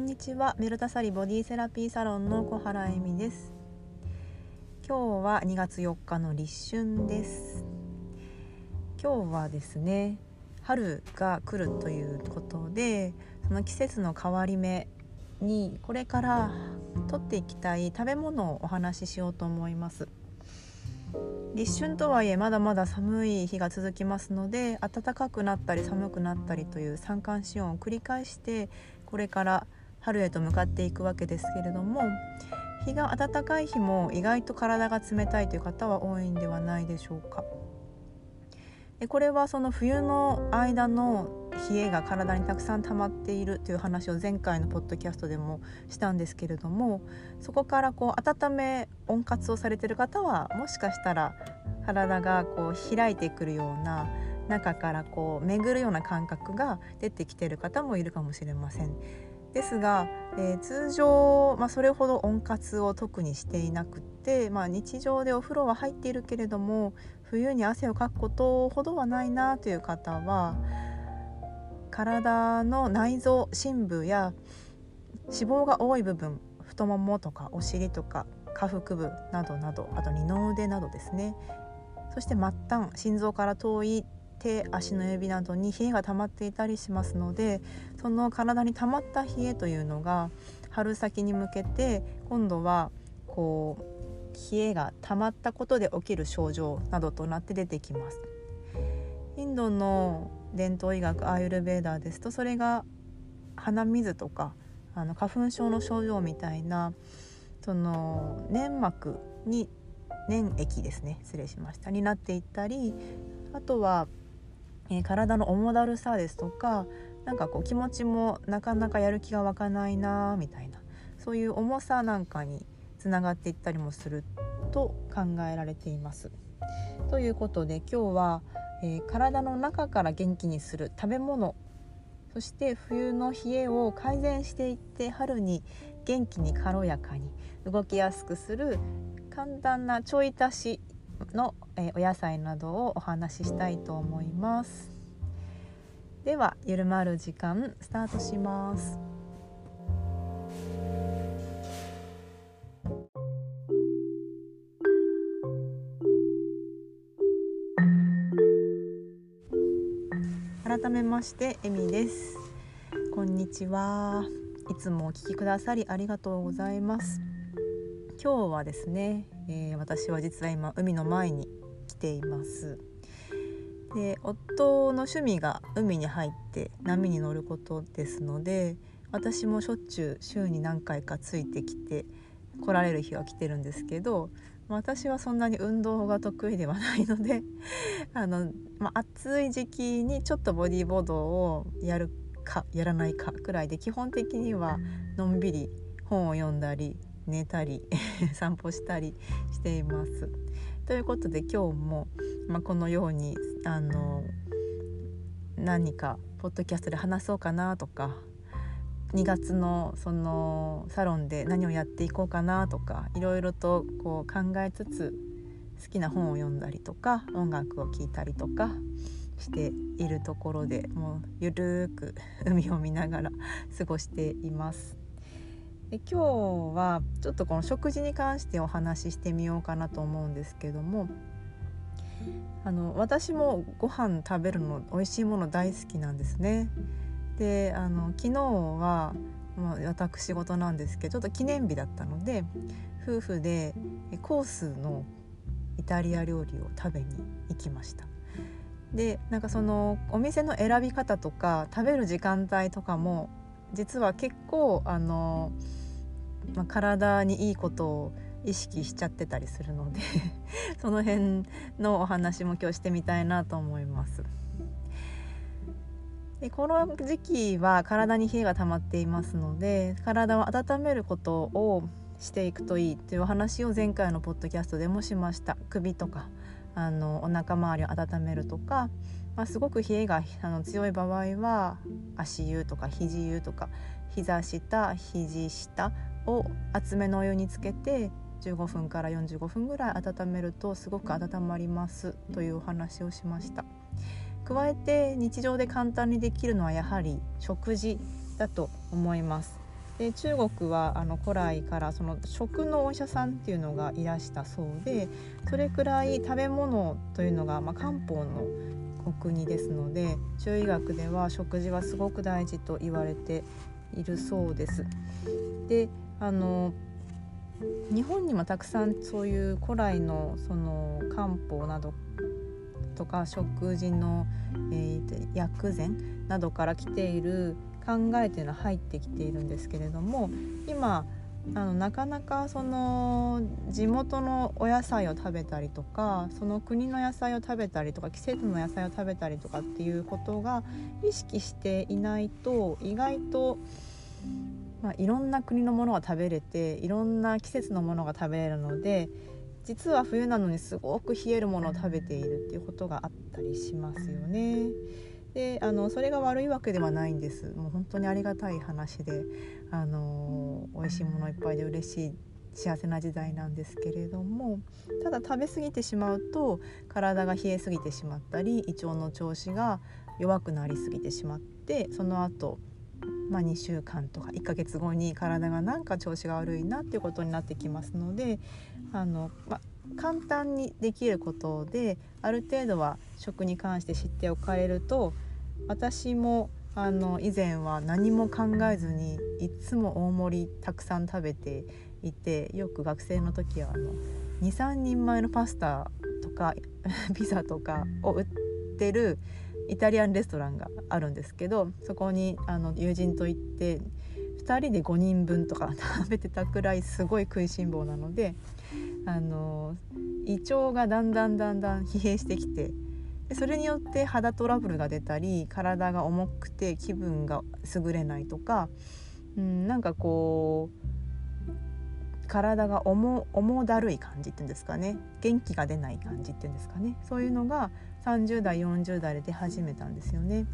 んにちは。メルタサリボディセラピーサロンの小原恵美です。今日は2月4日の立春です。今日はですね春が来るということでその季節の変わり目にこれから取っていきたい食べ物をお話ししようと思います。立春とはいえまだまだ寒い日が続きますので暖かくなったり寒くなったりという三寒四温を繰り返してこれから春へと向かっていくわけですけれども日が暖かい日も意外と体が冷たいという方は多いんではないでしょうか。でこれはその冬の間の冷えが体にたくさん溜まっているという話を前回のポッドキャストでもしたんですけれどもそこからこう温め温活をされてる方はもしかしたら体がこう開いてくるような中からこう巡るような感覚が出てきてる方もいるかもしれません。ですが、えー、通常、まあ、それほど温活を特にしていなくて、まあ、日常でお風呂は入っているけれども冬に汗をかくことほどはないなという方は体の内臓深部や脂肪が多い部分太ももとかお尻とか下腹部などなどあと二の腕などですね。そして末端心臓から遠い手足の指などに冷えが溜まっていたりしますのでその体に溜まった冷えというのが春先に向けて今度はこう冷えが溜まったことで起きる症状などとなって出てきます。インドの伝統医学アーユルベーダーですとそれが鼻水とかあの花粉症の症状みたいなその粘膜に粘液ですね失礼しましたになっていったりあとはえ、体の重だるさですとかなんかこう気持ちもなかなかやる気が湧かないなみたいなそういう重さなんかにつながっていったりもすると考えられています。ということで今日は、えー、体の中から元気にする食べ物そして冬の冷えを改善していって春に元気に軽やかに動きやすくする簡単なちょい足しの、えお野菜などをお話ししたいと思います。ではゆるまる時間スタートします。改めましてえみです。こんにちは。いつもお聞きくださりありがとうございます。今日はですねえー、私は実は今海の前に来ています。で夫の趣味が海に入って波に乗ることですので私もしょっちゅう週に何回かついてきて来られる日は来てるんですけど私はそんなに運動が得意ではないので あの、まあ、暑い時期にちょっとボディーボードをやるかやらないかくらいで基本的にはのんびり本を読んだり寝たり 散歩したりしています。ということで今日も、まあ、このようにあの何かポッドキャストで話そうかなとか2月のそのサロンで何をやっていこうかなとかいろいろとこう考えつつ好きな本を読んだりとか音楽を聴いたりとかしているところでもうゆるーく海を見ながら過ごしています。で今日はちょっとこの食事に関してお話ししてみようかなと思うんですけどもあの私もご飯食べるの美味しいもの大好きなんですね。であの昨日は、まあ、私事なんですけどちょっと記念日だったので夫婦でコースのイタリア料理を食べに行きました。でなんかそのお店の選び方とか食べる時間帯とかも実は結構あのまあ、体にいいことを意識しちゃってたりするので その辺のお話も今日してみたいなと思います。でこの時期は体に冷えが溜まっていますので体を温めることをしていくといいというお話を前回のポッドキャストでもしました首とかあのお腹周りを温めるとか、まあ、すごく冷えがあの強い場合は足湯とか肘湯とか膝下肘下を厚めのお湯につけて15分から45分ぐらい温めるとすごく温まりますというお話をしました加えて日常で簡単にできるのはやはり食事だと思いますで中国はあの古来からその食のお医者さんっていうのがいらしたそうでそれくらい食べ物というのが、まあ、漢方のお国ですので中医学では食事はすごく大事と言われているそうです。であの日本にもたくさんそういう古来のその漢方などとか食事の、えー、薬膳などから来ている考えというのは入ってきているんですけれども今あのなかなかその地元のお野菜を食べたりとかその国の野菜を食べたりとか季節の野菜を食べたりとかっていうことが意識していないと意外と、まあ、いろんな国のものが食べれていろんな季節のものが食べれるので実は冬なのにすごく冷えるものを食べているっていうことがあったりしますよね。であのそれが悪いわけではないんですもう本当にありがたい話であの美味しいものいっぱいで嬉しい幸せな時代なんですけれどもただ食べ過ぎてしまうと体が冷えすぎてしまったり胃腸の調子が弱くなりすぎてしまってその後まあ、2週間とか1ヶ月後に体がなんか調子が悪いなっていうことになってきますのであの、ま簡単にできることである程度は食に関して知っておかれると私もあの以前は何も考えずにいつも大盛りたくさん食べていてよく学生の時は23人前のパスタとか ピザとかを売ってるイタリアンレストランがあるんですけどそこにあの友人と行って2人で5人分とか 食べてたくらいすごい食いしん坊なのであの胃腸がだんだんだんだん疲弊してきてでそれによって肌トラブルが出たり体が重くて気分が優れないとか、うん、なんかこう体が重重だるい感じっていうんですかね。元気が出ない感じっていうんですかね。そういうのが30代40代で出始めたんですよね。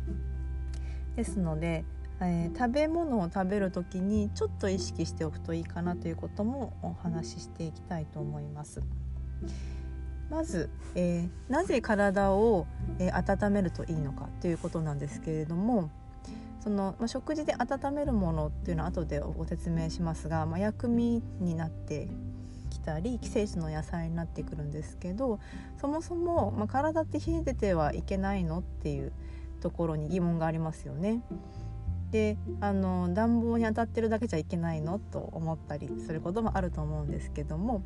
ですので、えー、食べ物を食べる時にちょっと意識しておくといいかなということもお話ししていきたいと思います。まず、えー、なぜ体を、えー、温めるといいのかということなんですけれどもその、まあ、食事で温めるものっていうのは後でご説明しますが、まあ、薬味になってたり季節の野菜になってくるんですけどそもそも、まあ、体って冷えててはいけないのっていうところに疑問がありますよね。であの暖房に当たってるだけじゃいけないのと思ったりすることもあると思うんですけども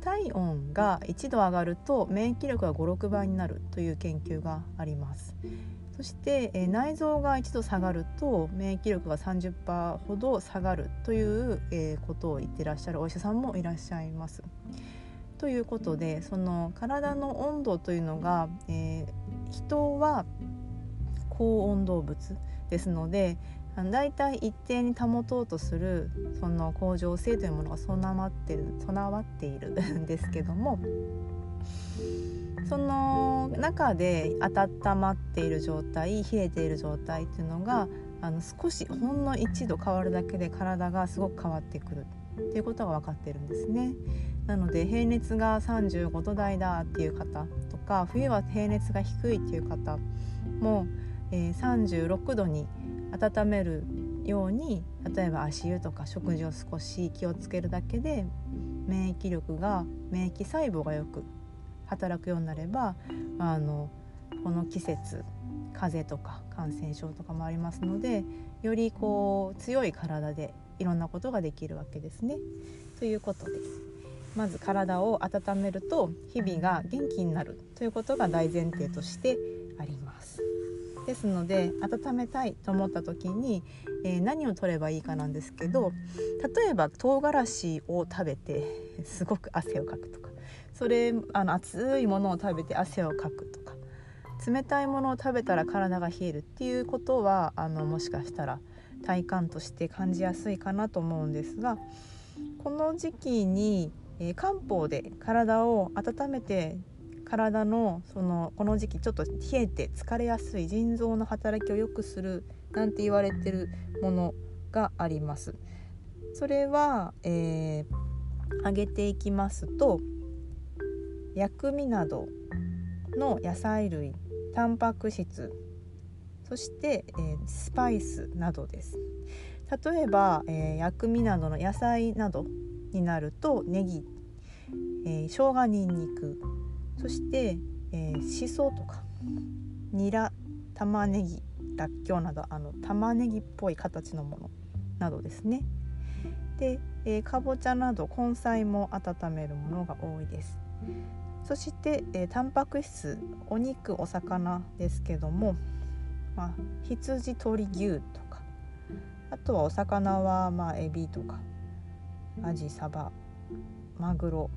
体温が1度上がると免疫力が56倍になるという研究がありますそして、え、内臓が1度下がると免疫力が30%ほど下がるという、え、ことを言ってらっしゃるお医者さんもいらっしゃいます。ということでその体の温度というのが、えー、人は高温動物ですのでだいたい一定に保とうとするその恒常性というものが備わってる備わっているんですけどもその中で温まっている状態冷えている状態っていうのがあの少しほんの1度変わるだけで体がすごく変わってくるっていうことが分かってるんですね。なので平熱が35度台だっていう方とか冬は平熱が低いっていう方も、えー、36度に温めるように例えば足湯とか食事を少し気をつけるだけで免疫力が免疫細胞がよく働くようになればあのこの季節風邪とか感染症とかもありますのでよりこう強い体でいろんなことができるわけですね。ということでまず体を温めると日々が元気になるということが大前提としてあります。ですので温めたいと思った時に、えー、何を取ればいいかなんですけど例えば唐辛子を食べてすごく汗をかくとかそれあの熱いものを食べて汗をかくとか冷たいものを食べたら体が冷えるっていうことはあのもしかしたら体感として感じやすいかなと思うんですがこの時期に、えー、漢方で体を温めて体のそのこの時期ちょっと冷えて疲れやすい腎臓の働きを良くするなんて言われてるものがあります。それは、えー、挙げていきますと薬味などの野菜類タンパク質そして、えー、スパイスなどです。例えば、えー、薬味などの野菜などになるとネギ、えー、生姜にんにくそして、えー、しそとかニラ玉ねぎらっきょうなどあの玉ねぎっぽい形のものなどですね。で、えー、かぼちゃなど根菜も温めるものが多いです。そして、えー、タンパク質お肉お魚ですけども、まあ、羊鶏牛とかあとはお魚は、まあ、エビとかアジサバマグロ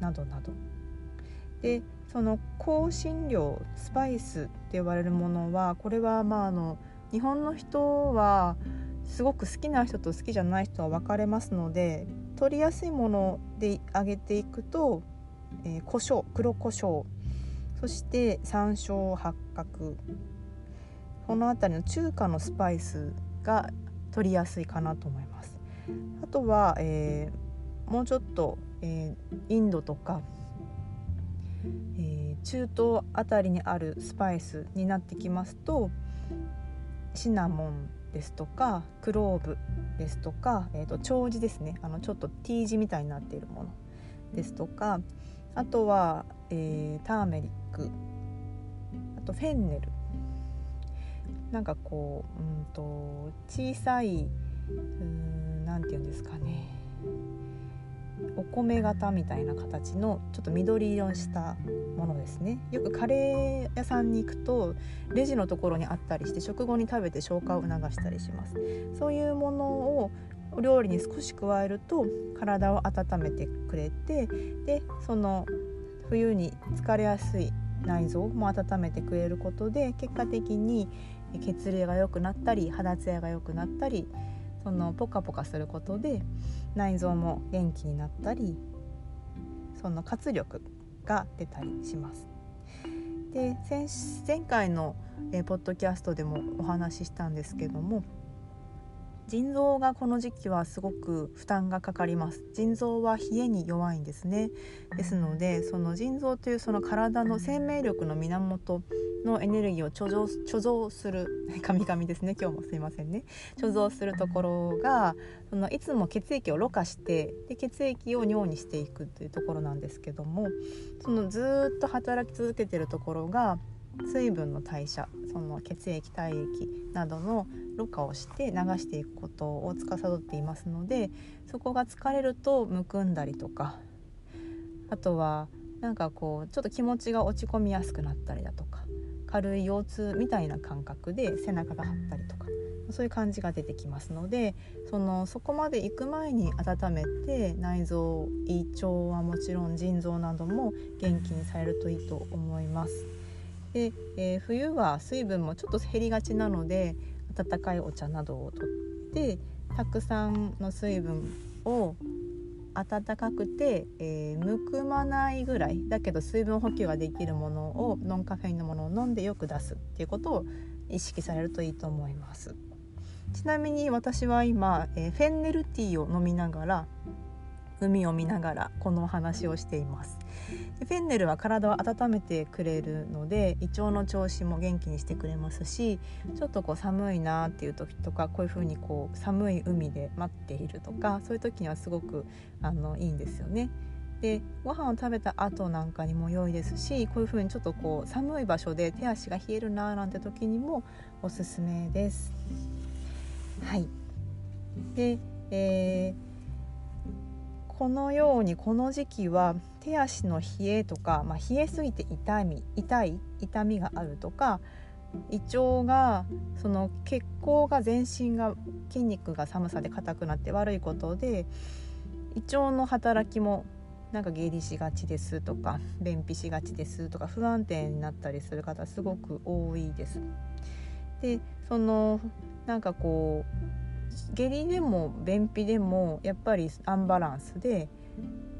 などなど。でその香辛料スパイスって呼ばれるものはこれはまああの日本の人はすごく好きな人と好きじゃない人は分かれますので取りやすいもので揚げていくと、えー、胡椒黒胡椒そして山椒八角この辺りの中華のスパイスが取りやすいかなと思います。あとは、えー、もうちょっと、えー、インドとか、えー、中東あたりにあるスパイスになってきますとシナモンですとかクローブですとか、えーと、長寿ですねあのちょっと T 字みたいになっているものですとかあとは、えー、ターメリック。あとフェンネル。なんかこううんと小さい何て言うんですかね。お米型みたいな形のちょっと緑色にしたものですね。よくカレー屋さんに行くとレジのところにあったりして食後に食べて消化を促したりします。そういうものをお料理に少し加えると体を温めてくれてでその冬に疲れやすい内臓も温めてくれることで結果的に血流が良くなったり肌ツヤが良くなったりそのポカポカすることで内臓も元気になったりその活力が出たりします。で前回の、ポッドキャストでもお話ししたんですけども腎臓がこの時期はすごく負担がかかります。腎臓は冷えに弱いんですね。ですのでその腎臓というその体の生命力の源のエネルギーを貯蔵貯蔵する 神々ですね。今日もすいませんね。貯蔵するところがそのいつも血液をろ過してで血液を尿にしていくというところなんですけどもそのずっと働き続けてるところが水分の代謝その血液体液などのろ過をして流していくことを司っていますのでそこが疲れるとむくんだりとかあとはなんかこうちょっと気持ちが落ち込みやすくなったりだとか軽い腰痛みたいな感覚で背中が張ったりとかそういう感じが出てきますのでそのそこまで行く前に温めて内臓胃腸はもちろん腎臓なども元気にされるといいと思います。で、えー、冬は水分もちょっと減りがちなので温かいお茶などをとってたくさんの水分を温かくて、えー、むくまないぐらいだけど水分補給ができるものをノンカフェインのものを飲んでよく出すっていうことを意識されるといいと思います。ちなみに私は今、えー、フェンネルティーを飲みながら海を見ながらこのお話をしていますでフェンネルは体を温めてくれるので胃腸の調子も元気にしてくれますしちょっとこう寒いなっていう時とかこういう風にこう寒い海で待っているとかそういう時にはすごくあのいいんですよね。でご飯を食べた後なんかにも良いですしこういう風にちょっとこう寒い場所で手足が冷えるなーなんて時にもおすすめです。はいで、えーこのようにこの時期は手足の冷えとか、まあ、冷えすぎて痛み痛い痛みがあるとか胃腸がその血行が全身が筋肉が寒さで硬くなって悪いことで胃腸の働きもなんか下痢しがちですとか便秘しがちですとか不安定になったりする方すごく多いです。でそのなんかこう下痢でも便秘でもやっぱりアンバランスで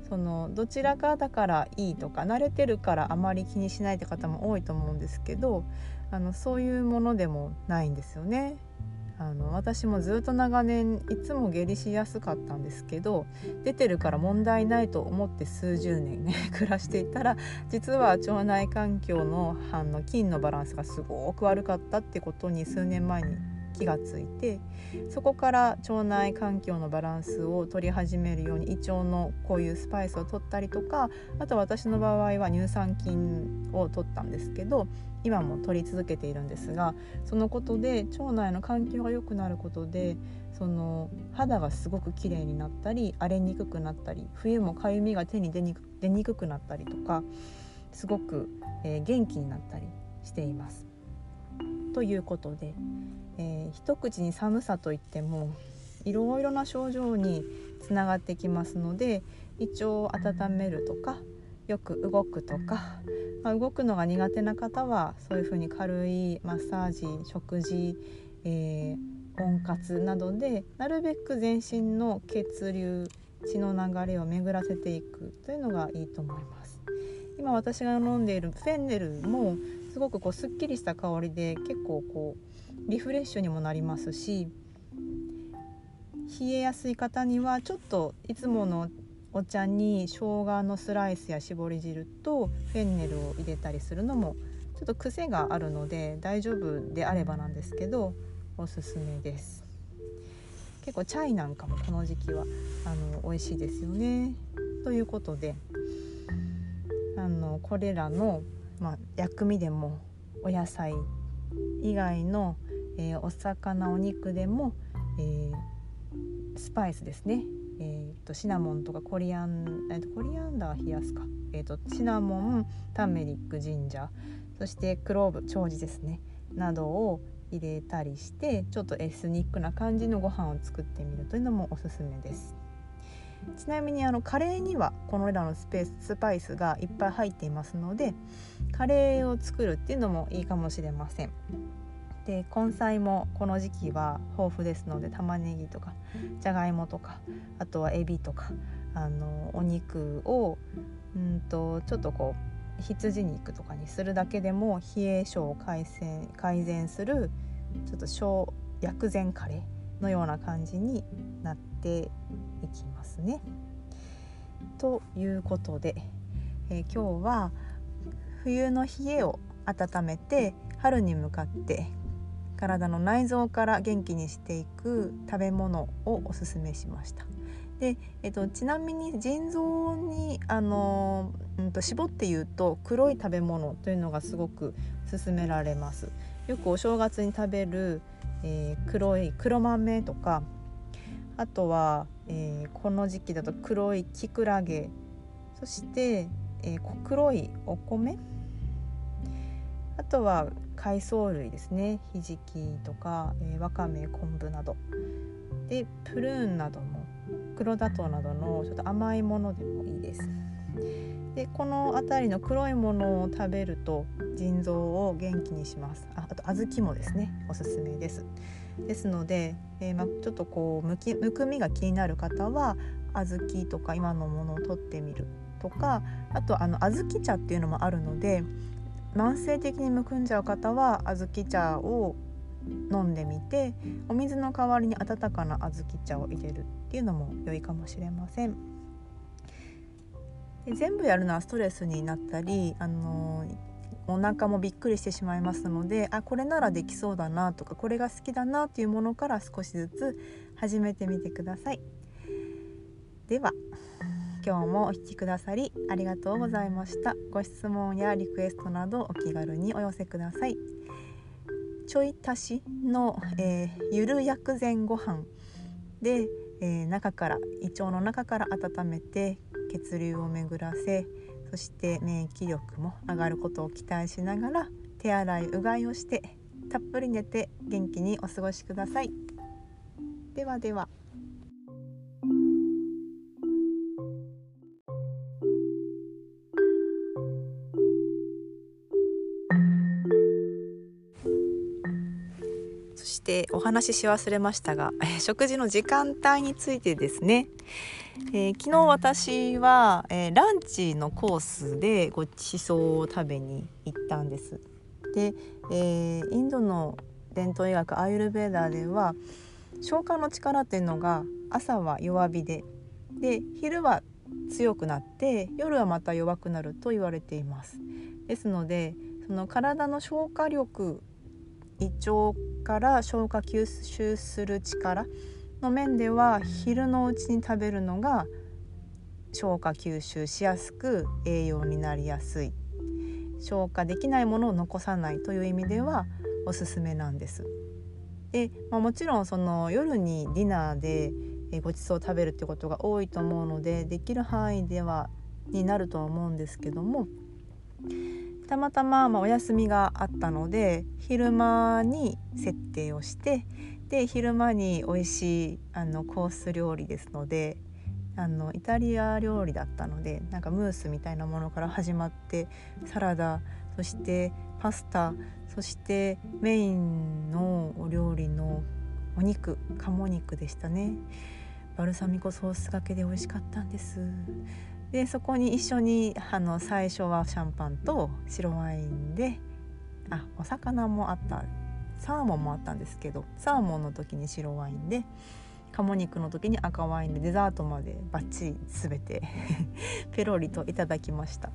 そのどちらかだからいいとか慣れてるからあまり気にしないって方も多いと思うんですけどあのそういうものでもないんですよね。あの私もずっと長年いつも下痢しやすかったんですけど出てるから問題ないと思って数十年ね 暮らしていたら実は腸内環境のあの菌のバランスがすごく悪かったってことに数年前に気がついてそこから腸内環境のバランスを取り始めるように胃腸のこういうスパイスを取ったりとかあと私の場合は乳酸菌を取ったんですけど今も取り続けているんですがそのことで腸内の環境が良くなることでその肌がすごく綺麗になったり荒れにくくなったり冬もかゆみが手に出に出にくくなったりとかすごく、えー、元気になったりしています。ということで、えー、一口に寒さといってもいろいろな症状につながってきますので胃腸を温めるとかよく動くとか、まあ、動くのが苦手な方はそういうふうに軽いマッサージ食事、えー、温活などでなるべく全身の血流血の流れを巡らせていくというのがいいと思います。今私が飲んでいるフェンネルもすごくこうすっきりした香りで結構こうリフレッシュにもなりますし冷えやすい方にはちょっといつものお茶に生姜のスライスや絞り汁とフェンネルを入れたりするのもちょっと癖があるので大丈夫であればなんですけどおすすめです。結構チャイなんかもこの時期はあの美味しいですよね。ということであのこれらのまあ、薬味でもお野菜以外の、えー、お魚お肉でも、えー、スパイスですね、えーと、シナモンとかコリアン、えーと、コリアンダー冷やすか、えーと、シナモンターメリックジンジャー。そしてクローブ長寿ですね。などを入れたりしてちょっとエスニックな感じのご飯を作ってみるというのもおすすめです。ちなみにあのカレーにはこのらのスペーススパイスがいっぱい入っていますのでカレーを作るっていうのもいいかもしれません。で根菜もこの時期は豊富ですので玉ねぎとかじゃがいもとかあとはエビとかあのお肉をうんとちょっとこう羊肉とかにするだけでも冷え性を改善改善するちょっと小薬膳カレーのような感じになってていきますね。ということで、えー、今日は冬の冷えを温めて春に向かって体の内臓から元気にしていく食べ物をおすすめしました。でえっと、ちなみに腎臓にあの、うんと、絞って言うと黒い食べ物というのがすごく勧められます。よくお正月に食べる、えー、黒い黒豆とかあとは、えー、この時期だと黒いキクラゲそして、えー、黒いお米あとは海藻類ですね。ひじきとか、えー、わかめ昆布など。でプルーンなども黒砂糖などのちょっと甘いものでもいいです。でこの辺りの黒いものを食べると腎臓を元気にします。ああと小豆もですね。おすすめです。ですので、えー、まちょっとこうむきむくみが気になる方は小豆とか今のものを取ってみるとかあとあの小豆茶っていうのもあるので慢性的にむくんじゃう方は小豆茶を飲んでみてお水の代わりに温かな小豆茶を入れるっていうのも良いかもしれません。で全部やるのはストレスになったり、あのお腹もびっくりしてしまいますのであこれならできそうだなとかこれが好きだなというものから少しずつ始めてみてください。では今日もお聴きくださりありがとうございました。ご質問やリクエストなどお気軽にお寄せください。ちょい足しの、えー、ゆる薬膳ご飯で、えー、中から胃腸の中から温めて血流を巡らせそして免疫力も上がることを期待しながら手洗いうがいをしてたっぷり寝て元気にお過ごしください。ではでは。してお話しし忘れましたが食事の時間帯についてですねえー、昨日私は、えー、ランチのコースでごちそうを食べに行ったんです。で、えー、インドの伝統医学アーユルベーダーでは消化の力っていうのが朝は弱火でで昼は強くなって夜はまた弱くなると言われています。ですのでその体の消化力胃腸から消化吸収する力の面では昼のうちに食べるのが消化吸収しやすく栄養になりやすい消化できないものを残さないという意味ではおすすめなんです。で、まあ、もちろんその夜にディナーでごちそうを食べるってことが多いと思うのでできる範囲ではになるとは思うんですけどもたまたままお休みがあったので昼間に設定をしてで昼間に美味しいあのコース料理ですのであのイタリア料理だったのでなんかムースみたいなものから始まってサラダそしてパスタそしてメインのお料理のお肉鴨肉でしたね。バルサミコソースがけで美味しかったんです。でそこに一緒にあの最初はシャンパンと白ワインであお魚もあったサーモンもあったんですけどサーモンの時に白ワインで鴨肉の時に赤ワインでデザートまでバッチリ全て ペロリといただきました。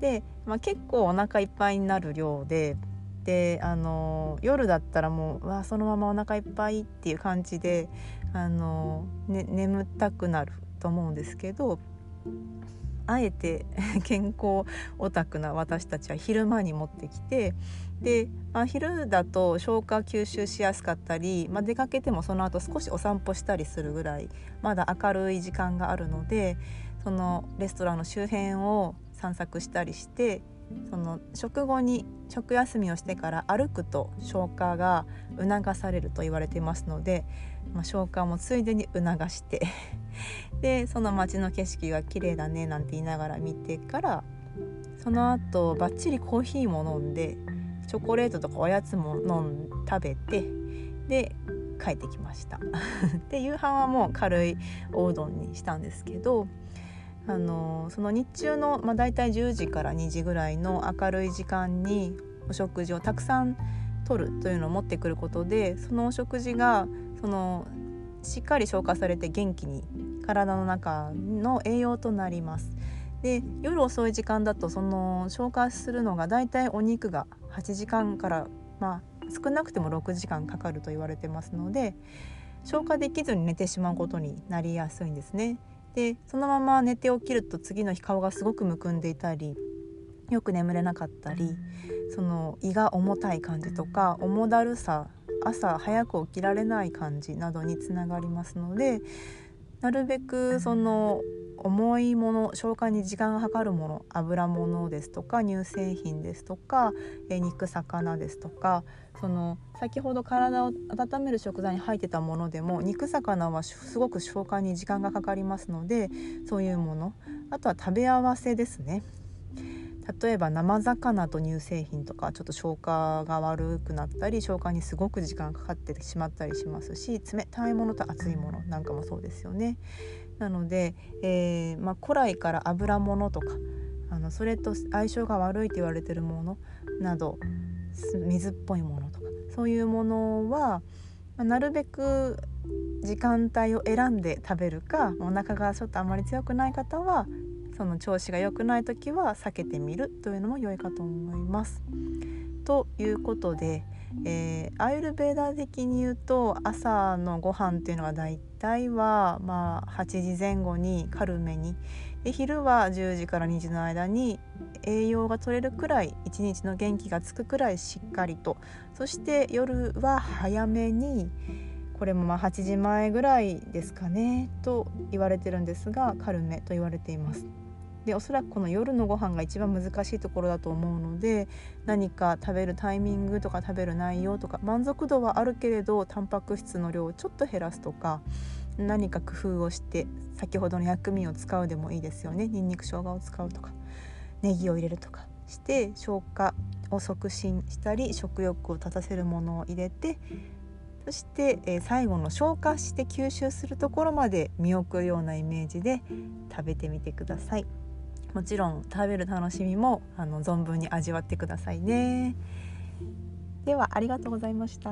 で、まあ、結構お腹いっぱいになる量でであの夜だったらもうわそのままお腹いっぱいっていう感じであの、ね、眠たくなると思うんですけどあえて 健康オタクな私たちは昼間に持ってきてで、まあ、昼だと消化吸収しやすかったり、まあ、出かけてもその後少しお散歩したりするぐらいまだ明るい時間があるのでそのレストランの周辺を散策したりしてその食後に食休みをしてから歩くと消化が促されると言われていますので、まあ、消化もついでに促して でその街の景色が綺麗だねなんて言いながら見てからその後バッチリコーヒーも飲んでチョコレートとかおやつも飲ん食べてで帰ってきました。で夕飯はもう軽いおうどんにしたんですけどあのその日中の、まあ、大体10時から2時ぐらいの明るい時間にお食事をたくさんとるというのを持ってくることでそのお食事がそのしっかり消化されて元気に体の中の栄養となります。で夜遅い時間だとその消化するのがだいたいお肉が8時間からまあ少なくても6時間かかると言われてますので消化できずに寝てしまうことになりやすいんですね。でそのまま寝て起きると次の日顔がすごくむくんでいたりよく眠れなかったりその胃が重たい感じとか重だるさ朝早く起きられない感じなどにつながりますのでなるべくその重いもの消化に時間がかかるもの油物ですとか乳製品ですとかえ肉魚ですとかその先ほど体を温める食材に入ってたものでも肉魚はすごく消化に時間がかかりますのでそういうもの。あとは食べ合わせですね例えば生魚と乳製品とかちょっと消化が悪くなったり消化にすごく時間かかってしまったりしますし冷たいものと熱いものなんかもそうですよね。なので、えー、まあ、古来から油物とかあのそれと相性が悪いと言われてるものなど水っぽいものとかそういうものは、まあ、なるべく時間帯を選んで食べるかお腹がちょっとあまり強くない方はその調子が良くない時は避けてみるというのも良いかと思います。ということで、えー、アイルベーダー的に言うと朝のご飯っていうのはだいたいは、まあ、8時前後に軽めにで昼は10時から2時の間に栄養が取れるくらい一日の元気がつくくらいしっかりとそして夜は早めにこれもまあ8時前ぐらいですかねと言われてるんですが軽めと言われています。でおそらくこの夜のご飯が一番難しいところだと思うので何か食べるタイミングとか食べる内容とか満足度はあるけれどタンパク質の量をちょっと減らすとか何か工夫をして先ほどの薬味を使うでもいいですよねにんにく生姜を使うとかネギを入れるとかして消化を促進したり食欲を立たせるものを入れてそして、え、最後の消化して吸収するところまで見送るようなイメージで食べてみてください。もちろん食べる楽しみもあの存分に味わってくださいね。ではありがとうございました。